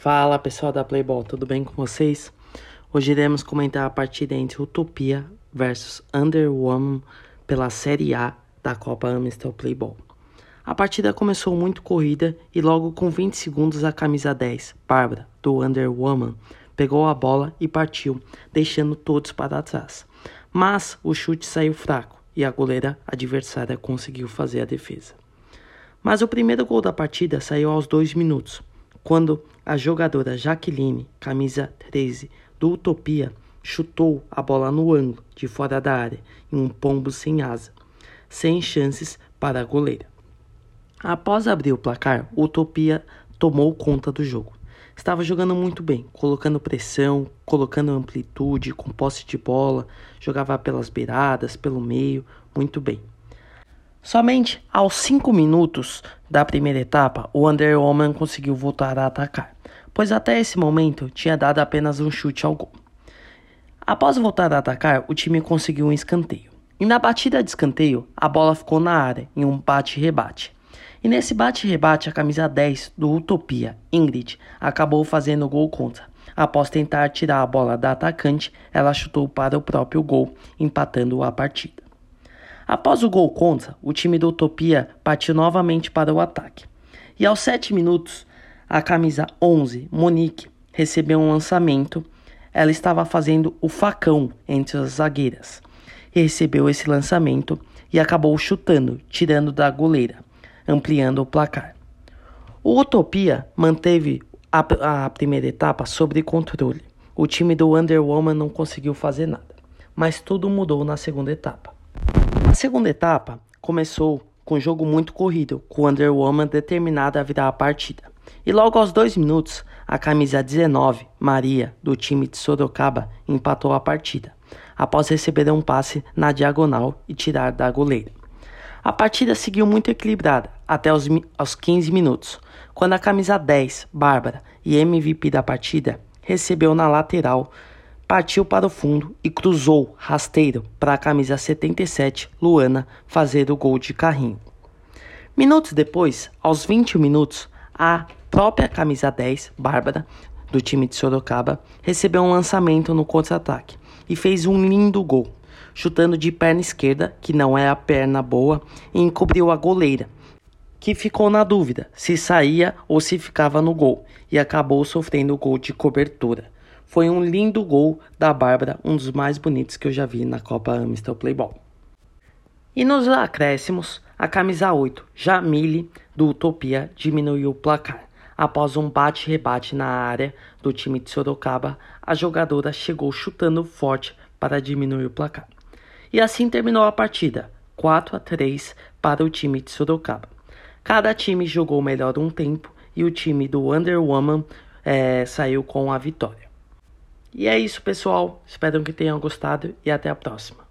Fala pessoal da Playball, tudo bem com vocês? Hoje iremos comentar a partida entre Utopia versus Underwoman pela Série A da Copa Amstel Playball. A partida começou muito corrida e logo com 20 segundos a camisa 10, Bárbara, do Underwoman, pegou a bola e partiu, deixando todos para trás. Mas o chute saiu fraco e a goleira adversária conseguiu fazer a defesa. Mas o primeiro gol da partida saiu aos dois minutos, quando a jogadora Jaqueline, camisa 13 do Utopia, chutou a bola no ângulo de fora da área em um pombo sem asa, sem chances para a goleira. Após abrir o placar, Utopia tomou conta do jogo. Estava jogando muito bem, colocando pressão, colocando amplitude, com posse de bola, jogava pelas beiradas, pelo meio, muito bem. Somente aos 5 minutos da primeira etapa, o Under Woman conseguiu voltar a atacar, pois até esse momento tinha dado apenas um chute ao gol. Após voltar a atacar, o time conseguiu um escanteio. E na batida de escanteio, a bola ficou na área em um bate-rebate. E nesse bate-rebate, a camisa 10 do Utopia, Ingrid, acabou fazendo gol contra. Após tentar tirar a bola da atacante, ela chutou para o próprio gol, empatando a partida. Após o gol contra, o time do Utopia partiu novamente para o ataque. E aos 7 minutos, a camisa 11, Monique, recebeu um lançamento. Ela estava fazendo o facão entre as zagueiras. E recebeu esse lançamento e acabou chutando, tirando da goleira, ampliando o placar. O Utopia manteve a, a primeira etapa sob controle. O time do Wonder Woman não conseguiu fazer nada, mas tudo mudou na segunda etapa. A segunda etapa começou com um jogo muito corrido, com Wonder Woman determinada a virar a partida. E logo aos dois minutos, a camisa 19, Maria, do time de Sorocaba, empatou a partida, após receber um passe na diagonal e tirar da goleira. A partida seguiu muito equilibrada até os, aos 15 minutos, quando a camisa 10, Bárbara, e MVP da partida, recebeu na lateral partiu para o fundo e cruzou rasteiro para a camisa 77, Luana, fazer o gol de carrinho. Minutos depois, aos 21 minutos, a própria camisa 10, Bárbara, do time de Sorocaba, recebeu um lançamento no contra-ataque e fez um lindo gol, chutando de perna esquerda, que não é a perna boa, e encobriu a goleira, que ficou na dúvida se saía ou se ficava no gol e acabou sofrendo o gol de cobertura. Foi um lindo gol da Bárbara, um dos mais bonitos que eu já vi na Copa Amstel Playball. E nos acréscimos, a camisa 8, Jamile, do Utopia, diminuiu o placar. Após um bate-rebate na área do time de Sorocaba, a jogadora chegou chutando forte para diminuir o placar. E assim terminou a partida, 4 a 3 para o time de Sorocaba. Cada time jogou melhor um tempo e o time do Wonder Woman é, saiu com a vitória. E é isso, pessoal. Espero que tenham gostado e até a próxima.